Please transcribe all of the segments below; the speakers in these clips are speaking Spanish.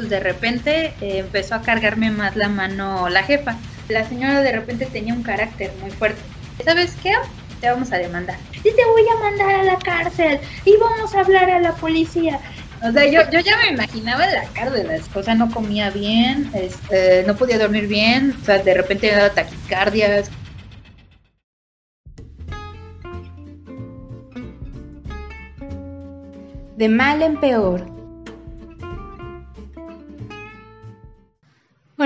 pues de repente eh, empezó a cargarme más la mano la jefa. La señora de repente tenía un carácter muy fuerte. ¿Sabes qué? Te vamos a demandar. Y te voy a mandar a la cárcel. Y vamos a hablar a la policía. O sea, yo, yo ya me imaginaba la cárcel, o sea, no comía bien, este, no podía dormir bien, o sea, de repente me daba taquicardias. De mal en peor.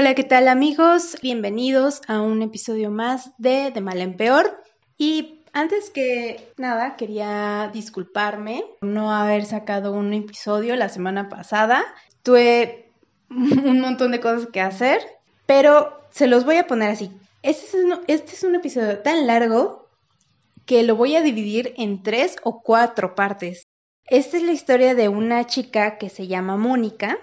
Hola, ¿qué tal amigos? Bienvenidos a un episodio más de De mal en peor. Y antes que nada, quería disculparme por no haber sacado un episodio la semana pasada. Tuve un montón de cosas que hacer, pero se los voy a poner así. Este es un, este es un episodio tan largo que lo voy a dividir en tres o cuatro partes. Esta es la historia de una chica que se llama Mónica,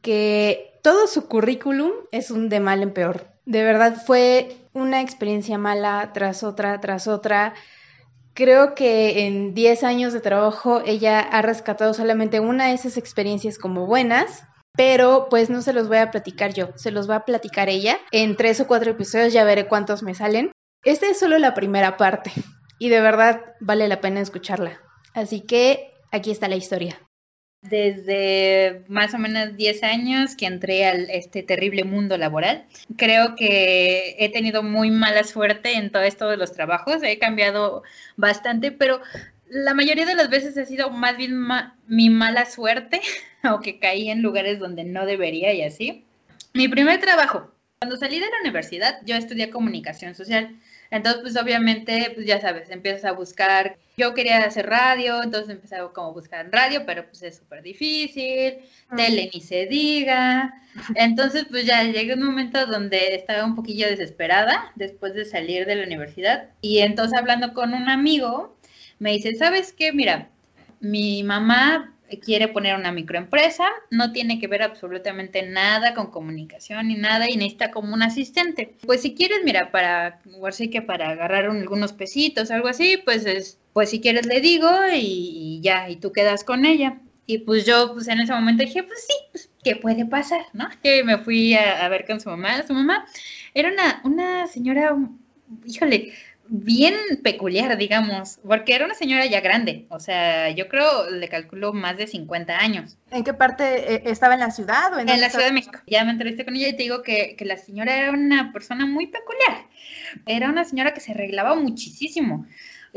que todo su currículum es un de mal en peor. De verdad fue una experiencia mala tras otra, tras otra. Creo que en 10 años de trabajo ella ha rescatado solamente una de esas experiencias como buenas, pero pues no se los voy a platicar yo, se los va a platicar ella. En tres o cuatro episodios ya veré cuántos me salen. Esta es solo la primera parte y de verdad vale la pena escucharla. Así que aquí está la historia desde más o menos 10 años que entré a este terrible mundo laboral. Creo que he tenido muy mala suerte en todo esto de los trabajos, he cambiado bastante, pero la mayoría de las veces ha sido más bien mi mala suerte o que caí en lugares donde no debería y así. Mi primer trabajo, cuando salí de la universidad, yo estudié comunicación social. Entonces, pues obviamente, pues ya sabes, empiezas a buscar. Yo quería hacer radio, entonces empecé a como buscar en radio, pero pues es súper difícil, tele ni se diga. Entonces, pues ya llegué a un momento donde estaba un poquillo desesperada después de salir de la universidad. Y entonces hablando con un amigo, me dice, ¿sabes qué? Mira, mi mamá quiere poner una microempresa, no tiene que ver absolutamente nada con comunicación ni nada y necesita como un asistente. Pues si quieres, mira, para, igual sí que para agarrar algunos pesitos, algo así, pues es, pues si quieres le digo y, ya, y tú quedas con ella. Y pues yo, pues en ese momento dije, pues sí, pues, ¿qué puede pasar? ¿No? Que me fui a, a ver con su mamá. Su mamá era una, una señora, híjole, bien peculiar, digamos, porque era una señora ya grande, o sea, yo creo, le calculo más de 50 años. ¿En qué parte eh, estaba en la ciudad o en, en la Ciudad de México? Ya me entrevisté con ella y te digo que, que, la señora era una persona muy peculiar, era una señora que se arreglaba muchísimo.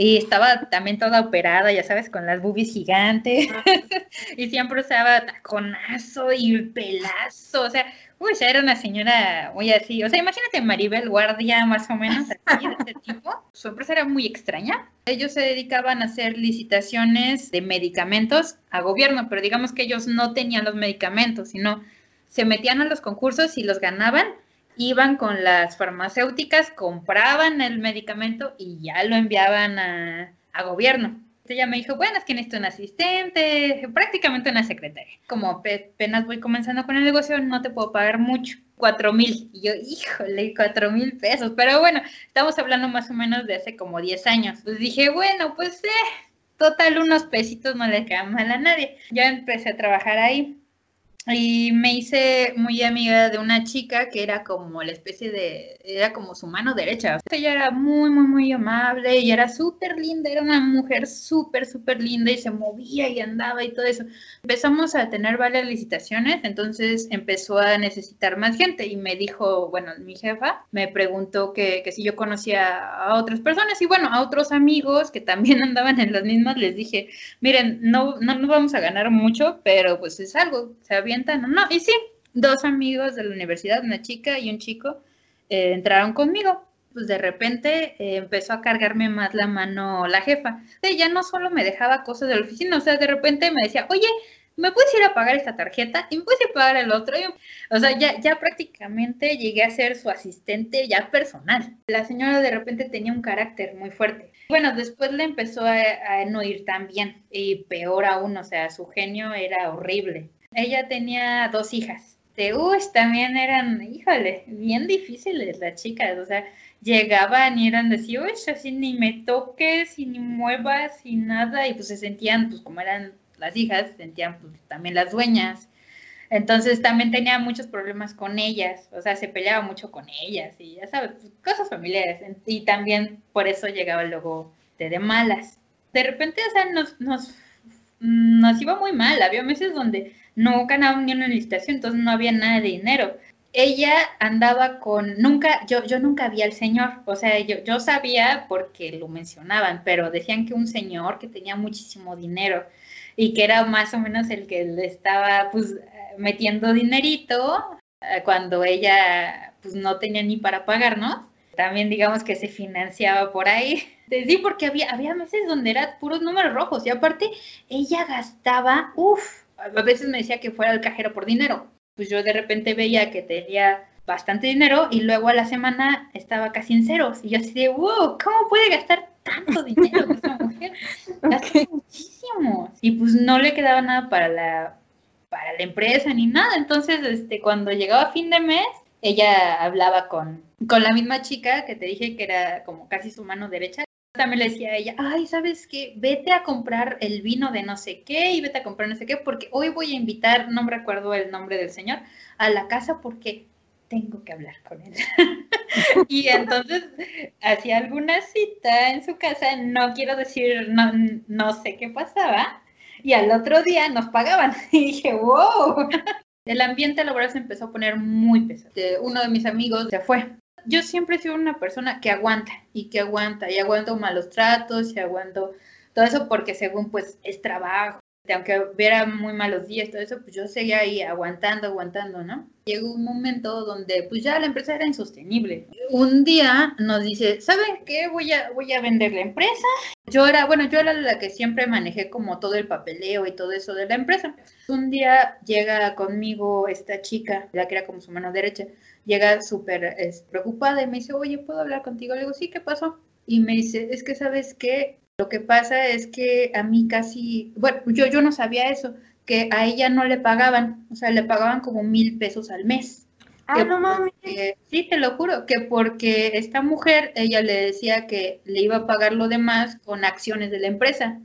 Y estaba también toda operada, ya sabes, con las boobies gigantes. y siempre usaba taconazo y pelazo. O sea, Uy, ya era una señora muy así. O sea, imagínate Maribel Guardia, más o menos así, de ese tipo. Su empresa era muy extraña. Ellos se dedicaban a hacer licitaciones de medicamentos a gobierno, pero digamos que ellos no tenían los medicamentos, sino se metían a los concursos y los ganaban. Iban con las farmacéuticas, compraban el medicamento y ya lo enviaban a, a gobierno ella me dijo, bueno, es que necesito un asistente, prácticamente una secretaria. Como apenas voy comenzando con el negocio, no te puedo pagar mucho. Cuatro mil. Y yo, híjole, cuatro mil pesos. Pero bueno, estamos hablando más o menos de hace como diez años. Pues dije, bueno, pues eh, total unos pesitos no le quedan mal a nadie. Ya empecé a trabajar ahí y me hice muy amiga de una chica que era como la especie de, era como su mano derecha. ella era muy, muy, muy amable y era súper linda, era una mujer súper, súper linda y se movía y andaba y todo eso. Empezamos a tener varias licitaciones, entonces empezó a necesitar más gente y me dijo, bueno, mi jefa me preguntó que, que si yo conocía a otras personas y bueno, a otros amigos que también andaban en las mismas, les dije, miren, no, no, no vamos a ganar mucho, pero pues es algo, se no, y sí, dos amigos de la universidad, una chica y un chico, eh, entraron conmigo. Pues de repente eh, empezó a cargarme más la mano la jefa. ya no solo me dejaba cosas de la oficina, o sea, de repente me decía, oye, ¿me puedes ir a pagar esta tarjeta? ¿Y me puedes a pagar el otro? o sea, ya, ya prácticamente llegué a ser su asistente ya personal. La señora de repente tenía un carácter muy fuerte. Bueno, después le empezó a, a no ir tan bien y peor aún, o sea, su genio era horrible. Ella tenía dos hijas. De, uy, también eran, híjole, bien difíciles las chicas, o sea, llegaban y eran de así, uy, así ni me toques, y ni muevas, y nada, y pues se sentían, pues como eran las hijas, se sentían pues también las dueñas. Entonces también tenía muchos problemas con ellas, o sea, se peleaba mucho con ellas y ya sabes, pues, cosas familiares. Y también por eso llegaba luego de, de malas. De repente, o sea, nos, nos, nos iba muy mal. Había meses donde no ganaba ni una licitación, entonces no había nada de dinero. Ella andaba con, nunca, yo, yo nunca vi al señor, o sea, yo, yo sabía porque lo mencionaban, pero decían que un señor que tenía muchísimo dinero y que era más o menos el que le estaba, pues, metiendo dinerito eh, cuando ella pues no tenía ni para pagarnos. También digamos que se financiaba por ahí. Sí, porque había, había meses donde eran puros números rojos y aparte ella gastaba, uff, a veces me decía que fuera al cajero por dinero. Pues yo de repente veía que tenía bastante dinero y luego a la semana estaba casi en ceros. Y yo así de, wow, ¿cómo puede gastar tanto dinero esa mujer? Gasta muchísimo. Y pues no le quedaba nada para la, para la empresa ni nada. Entonces, este, cuando llegaba fin de mes, ella hablaba con, con la misma chica que te dije que era como casi su mano derecha. También le decía a ella, ay, ¿sabes qué? Vete a comprar el vino de no sé qué y vete a comprar no sé qué, porque hoy voy a invitar, no me recuerdo el nombre del señor, a la casa porque tengo que hablar con él. y entonces hacía alguna cita en su casa, no quiero decir, no, no sé qué pasaba, y al otro día nos pagaban. Y dije, wow. El ambiente laboral se empezó a poner muy pesado. Uno de mis amigos se fue. Yo siempre he sido una persona que aguanta y que aguanta y aguanto malos tratos y aguanto todo eso porque según pues es trabajo aunque hubiera muy malos días, todo eso, pues yo seguía ahí aguantando, aguantando, ¿no? Llegó un momento donde pues ya la empresa era insostenible. Un día nos dice, ¿saben qué? Voy a, voy a vender la empresa. Yo era, bueno, yo era la que siempre manejé como todo el papeleo y todo eso de la empresa. Un día llega conmigo esta chica, la que era como su mano derecha, llega súper preocupada y me dice, oye, ¿puedo hablar contigo? Le digo, sí, ¿qué pasó? Y me dice, es que sabes qué, lo que pasa es que a mí casi, bueno, yo, yo no sabía eso, que a ella no le pagaban, o sea, le pagaban como mil pesos al mes. Ah, no mames. Sí, te lo juro, que porque esta mujer, ella le decía que le iba a pagar lo demás con acciones de la empresa.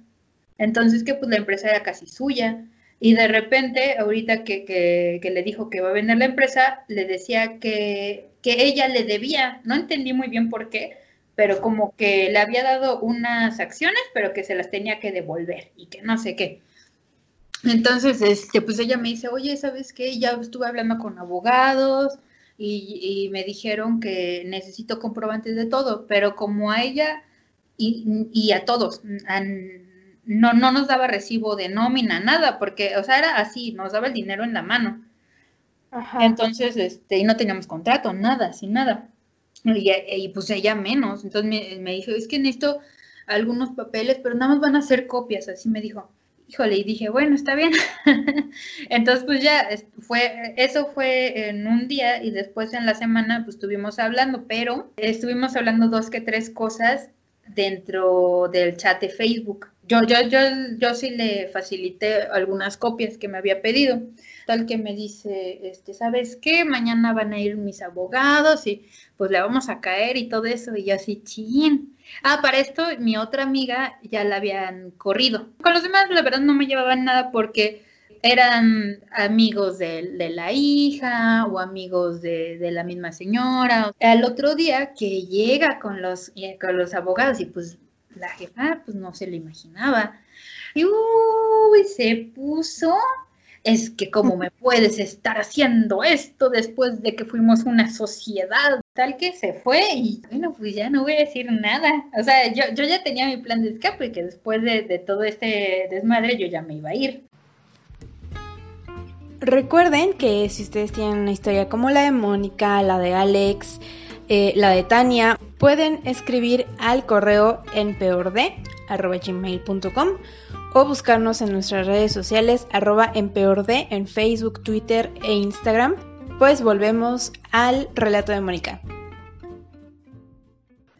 Entonces, que pues la empresa era casi suya. Y de repente, ahorita que, que, que le dijo que iba a vender la empresa, le decía que, que ella le debía. No entendí muy bien por qué, pero como que le había dado unas acciones, pero que se las tenía que devolver y que no sé qué. Entonces, este, pues ella me dice, oye, ¿sabes qué? Ya estuve hablando con abogados y, me dijeron que necesito comprobantes de todo, pero como a ella y, a todos, no, no nos daba recibo de nómina, nada, porque, o sea, era así, nos daba el dinero en la mano. Entonces, este, y no teníamos contrato, nada, sin nada. Y, pues ella menos. Entonces me, me, dijo, es que necesito algunos papeles, pero nada más van a hacer copias, así me dijo. Híjole, y dije, bueno, está bien. Entonces, pues ya, fue, eso fue en un día y después en la semana, pues estuvimos hablando, pero estuvimos hablando dos que tres cosas dentro del chat de Facebook. Yo, yo, yo, yo sí le facilité algunas copias que me había pedido. Tal que me dice, este, ¿sabes qué? Mañana van a ir mis abogados y pues le vamos a caer y todo eso. Y yo así, chin. Ah, para esto mi otra amiga ya la habían corrido. Con los demás, la verdad, no me llevaban nada porque eran amigos de, la hija o amigos de, la misma señora. Al otro día que llega con los, eh, con los abogados y pues la jefa pues no se lo imaginaba. Y uy, se puso es que cómo me puedes estar haciendo esto después de que fuimos una sociedad tal que se fue y bueno, pues ya no voy a decir nada. O sea, yo, yo ya tenía mi plan de escape, que después de, todo este desmadre yo ya me iba a ir. Recuerden que si ustedes tienen una historia como la de Mónica, la de Alex, eh, la de Tania, pueden escribir al correo en peorde.gmail.com o buscarnos en nuestras redes sociales arroba en Facebook, Twitter e Instagram. Pues volvemos al relato de Mónica.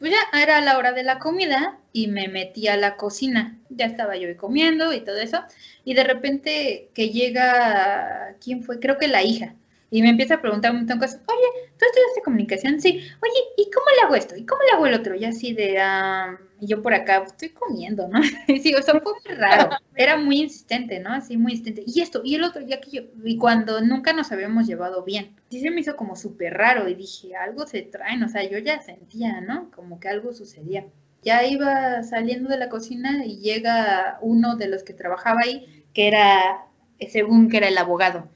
Ya era la hora de la comida y me metí a la cocina. Ya estaba yo comiendo y todo eso. Y de repente que llega, ¿quién fue? Creo que la hija. Y me empieza a preguntar un montón de cosas. Oye, ¿tú estudiaste comunicación? Sí. Oye, ¿y cómo le hago esto? ¿Y cómo le hago el otro? Y así de, ah, y yo por acá estoy comiendo, ¿no? Y sí, o sea, fue muy raro. Era muy insistente, ¿no? Así muy insistente. Y esto, y el otro, y aquello. Y cuando nunca nos habíamos llevado bien. Sí se me hizo como súper raro y dije, algo se traen, o sea, yo ya sentía, ¿no? Como que algo sucedía. Ya iba saliendo de la cocina y llega uno de los que trabajaba ahí, que era, según que era el abogado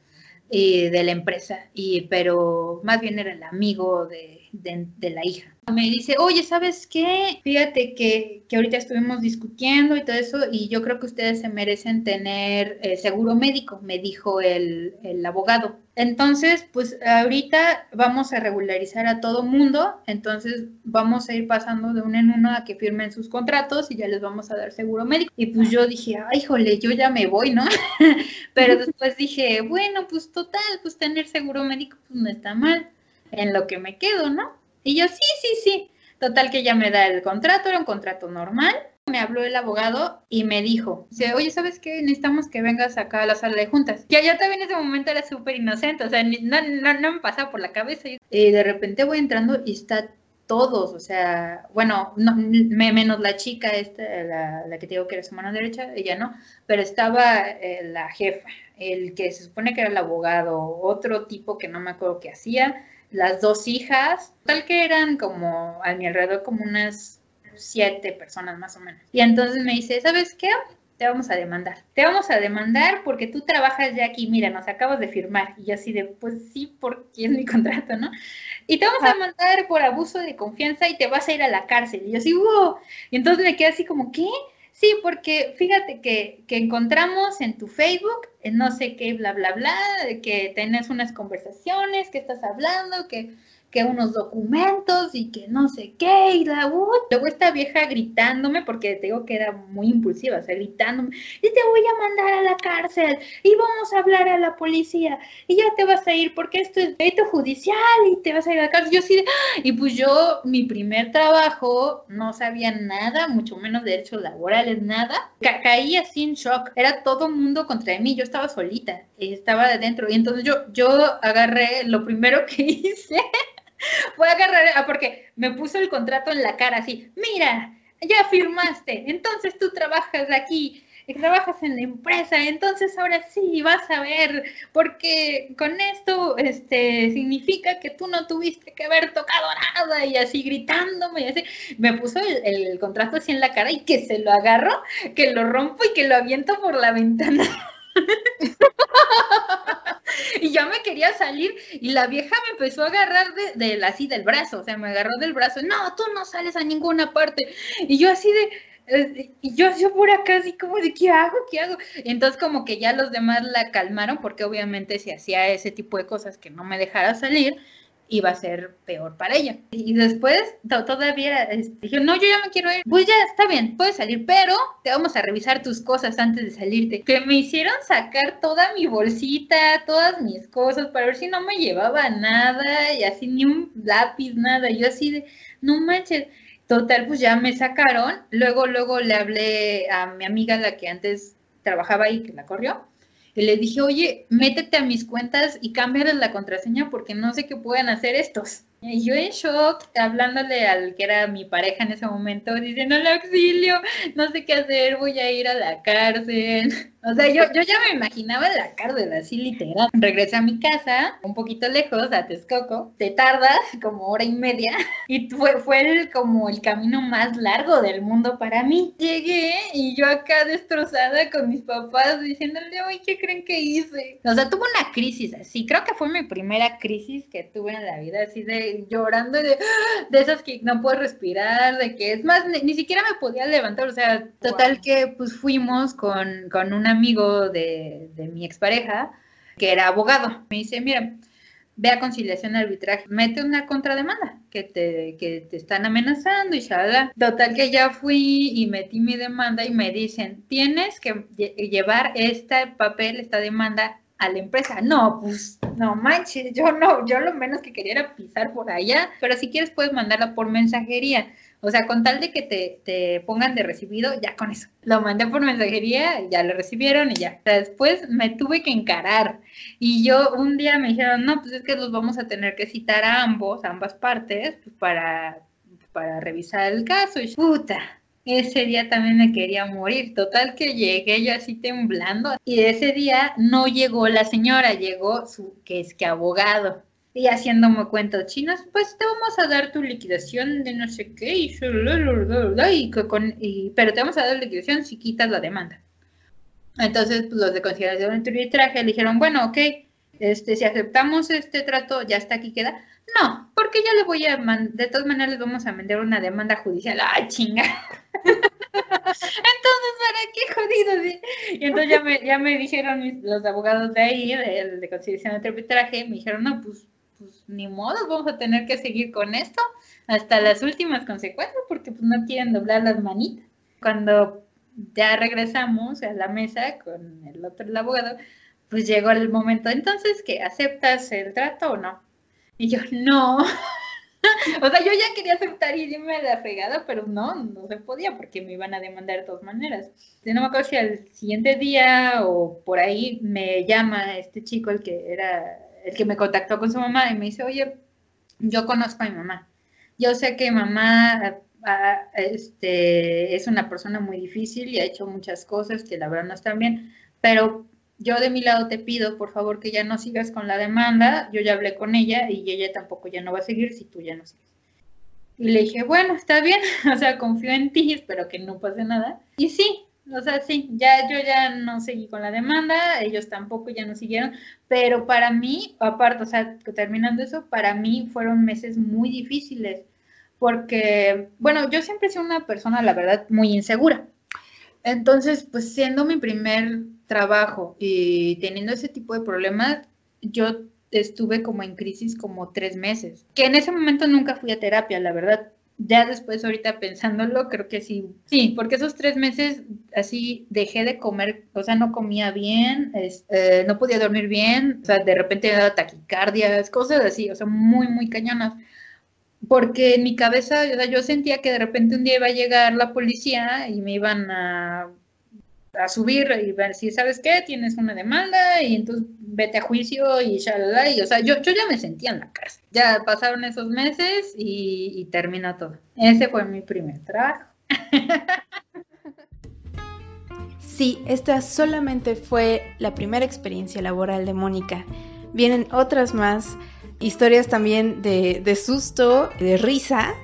eh, de la empresa, y, pero más bien era el amigo de, de, la hija. Me dice, oye, ¿sabes qué? Fíjate que, que, ahorita estuvimos discutiendo y todo eso, y yo creo que ustedes se merecen tener eh, seguro médico, me dijo el, el, abogado. Entonces, pues ahorita vamos a regularizar a todo mundo, entonces vamos a ir pasando de uno en uno a que firmen sus contratos y ya les vamos a dar seguro médico. Y pues yo dije, ay, jole, yo ya me voy, ¿no? Pero después dije, bueno, pues total, pues tener seguro médico pues no está mal en lo que me quedo, ¿no? Y yo, sí, sí, sí. Total que ya me da el contrato, era un contrato normal. Me habló el abogado y me dijo, oye, ¿sabes qué? Necesitamos que vengas acá a la sala de juntas. Ya yo también en ese momento era súper inocente, o sea, no, no, no, me pasaba por la cabeza. Y de repente voy entrando y está todos, o sea, bueno, no, menos la chica, esta, la, la, que te digo que era su mano derecha, ella no, pero estaba eh, la jefa, el que se supone que era el abogado, otro tipo que no me acuerdo qué hacía, las dos hijas, tal que eran como a mi alrededor como unas siete personas más o menos. Y entonces me dice, ¿sabes qué? Te vamos a demandar. Te vamos a demandar porque tú trabajas ya aquí, mira, nos acabas de firmar. Y yo así de, pues sí, porque es mi contrato, ¿no? Y te vamos a demandar por abuso de confianza y te vas a ir a la cárcel. Y yo así, wow. Y entonces me quedé así como, ¿qué? Sí, porque fíjate que, que, encontramos en tu Facebook, en no sé qué, bla, bla, bla, que tenés unas conversaciones, que estás hablando, que que unos documentos y que no sé qué, y la uh, luego esta vieja gritándome, porque te digo que era muy impulsiva, o sea, gritándome, y te voy a mandar a la cárcel, y vamos a hablar a la policía, y ya te vas a ir, porque esto es derecho judicial, y te vas a ir a la cárcel, yo sí, ¡ah! y pues yo, mi primer trabajo, no sabía nada, mucho menos derechos laborales, nada, Ca caía sin shock, era todo mundo contra mí, yo estaba solita, estaba adentro, y entonces yo, yo agarré, lo primero que hice, Voy a agarrar, ah, porque me puso el contrato en la cara así, mira, ya firmaste, entonces tú trabajas aquí, trabajas en la empresa, entonces ahora sí vas a ver, porque con esto este, significa que tú no tuviste que haber tocado nada y así gritándome y así. Me puso el, el contrato así en la cara y que se lo agarro, que lo rompo y que lo aviento por la ventana. y ya me quería salir y la vieja me empezó a agarrar de, de, así del brazo, o sea, me agarró del brazo, no, tú no sales a ninguna parte. Y yo así de, eh, y yo, yo por acá así como de, ¿qué hago? ¿Qué hago? Entonces como que ya los demás la calmaron porque obviamente si hacía ese tipo de cosas que no me dejara salir, iba a ser peor para ella. Y después todavía este, dije, no, yo ya me quiero ir. Pues ya está bien, puedes salir, pero te vamos a revisar tus cosas antes de salirte. Que me hicieron sacar toda mi bolsita, todas mis cosas, para ver si no me llevaba nada y así ni un lápiz, nada. Yo así de, no manches. Total, pues ya me sacaron. Luego, luego le hablé a mi amiga, la que antes trabajaba ahí, que la corrió y le dije, oye, métete a mis cuentas y cámbiales la contraseña porque no sé qué pueden hacer estos. Y yo en shock, hablándole al que era mi pareja en ese momento, diciendo, auxilio, no sé qué hacer, voy a ir a la cárcel. O sea, yo, yo ya me imaginaba la cárcel, así literal. Regresé a mi casa, un poquito lejos, a Texcoco. Te tardas como hora y media y fue, fue el, como el camino más largo del mundo para mí. Llegué y yo acá destrozada con mis papás diciéndole, oye, ¿qué creen que hice? O sea, tuve una crisis así. Creo que fue mi primera crisis que tuve en la vida, así de llorando, de, de esas que no puedo respirar, de que es más, ni, siquiera me podía levantar. O sea, total que pues fuimos con, con una amigo de, de mi expareja, que era abogado. Me dice, mira, ve a conciliación arbitraje, mete una contrademanda que te, que te están amenazando y ya Total que ya fui y metí mi demanda y me dicen, tienes que llevar este papel, esta demanda a la empresa. No, pues no manches, yo no, yo lo menos que quería era pisar por allá, pero si quieres puedes mandarla por mensajería O sea, con tal de que te, te, pongan de recibido, ya con eso. Lo mandé por mensajería, ya lo recibieron y ya. Después me tuve que encarar. Y yo un día me dijeron, no, pues es que los vamos a tener que citar a ambos, ambas partes, pues para, para revisar el caso. Y puta, ese día también me quería morir. Total que llegué yo así temblando. Y ese día no llegó la señora, llegó su, que es que abogado y haciéndome cuentos chinos, pues te vamos a dar tu liquidación de no sé qué, y, y, pero te vamos a dar liquidación si quitas la demanda. Entonces, pues, los de consideración de arbitraje le dijeron, bueno, ok, este, si aceptamos este trato, ya está aquí queda. No, porque ya le voy a de todas maneras les vamos a mandar una demanda judicial. ¡Ay, chinga! entonces, ¿para qué jodido? Y entonces ya me, ya me dijeron los abogados de ahí, de, de conciliación de arbitraje, me dijeron, no, pues pues ni modo, vamos a tener que seguir con esto hasta las últimas consecuencias porque pues no quieren doblar las manitas. Cuando ya regresamos a la mesa con el otro el abogado, pues llegó el momento, entonces, que aceptas el trato o no? Y yo, no. o sea, yo ya quería aceptar y irme la fregada, pero no, no se podía porque me iban a demandar de todas maneras. Yo no me acuerdo si al siguiente día o por ahí me llama este chico, el que era el que me contactó con su mamá y me dice, oye, yo conozco a mi mamá. Yo sé que mamá ah, este, es una persona muy difícil y ha hecho muchas cosas que la verdad no están bien, pero yo de mi lado te pido, por favor, que ya no sigas con la demanda. Yo ya hablé con ella y ella tampoco ya no va a seguir si tú ya no sigues. Y le dije, bueno, está bien, o sea, confío en ti, espero que no pase nada. Y sí, o sea, sí, ya yo ya no seguí con la demanda, ellos tampoco ya no siguieron, pero para mí, aparte, o sea, terminando eso, para mí fueron meses muy difíciles, porque, bueno, yo siempre he sido una persona, la verdad, muy insegura. Entonces, pues siendo mi primer trabajo y teniendo ese tipo de problemas, yo estuve como en crisis como tres meses, que en ese momento nunca fui a terapia, la verdad, ya después ahorita pensándolo, creo que sí, sí, porque esos tres meses así dejé de comer, o sea, no comía bien, eh, no podía dormir bien, o sea, de repente me daba taquicardias, cosas así, o sea, muy, muy cañonas. Porque en mi cabeza, o sea, yo sentía que de repente un día iba a llegar la policía y me iban a a subir y decir, ¿sabes qué? Tienes una demanda y entonces vete a juicio y shalala. Y, o sea, yo, yo ya me sentía en la cárcel. Ya pasaron esos meses y, y terminó todo. Ese fue mi primer trabajo. Sí, esta solamente fue la primera experiencia laboral de Mónica. Vienen otras más, historias también de, de susto, de risa,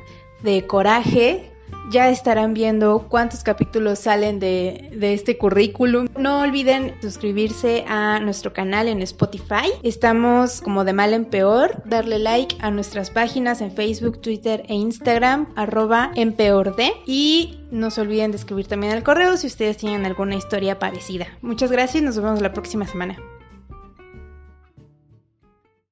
de coraje, ya estarán viendo cuántos capítulos salen de, este currículum. No olviden suscribirse a nuestro canal en Spotify. Estamos como de mal en peor. Darle like a nuestras páginas en Facebook, Twitter e Instagram, arroba en peor de. Y no se olviden de escribir también al correo si ustedes tienen alguna historia parecida. Muchas gracias y nos vemos la próxima semana.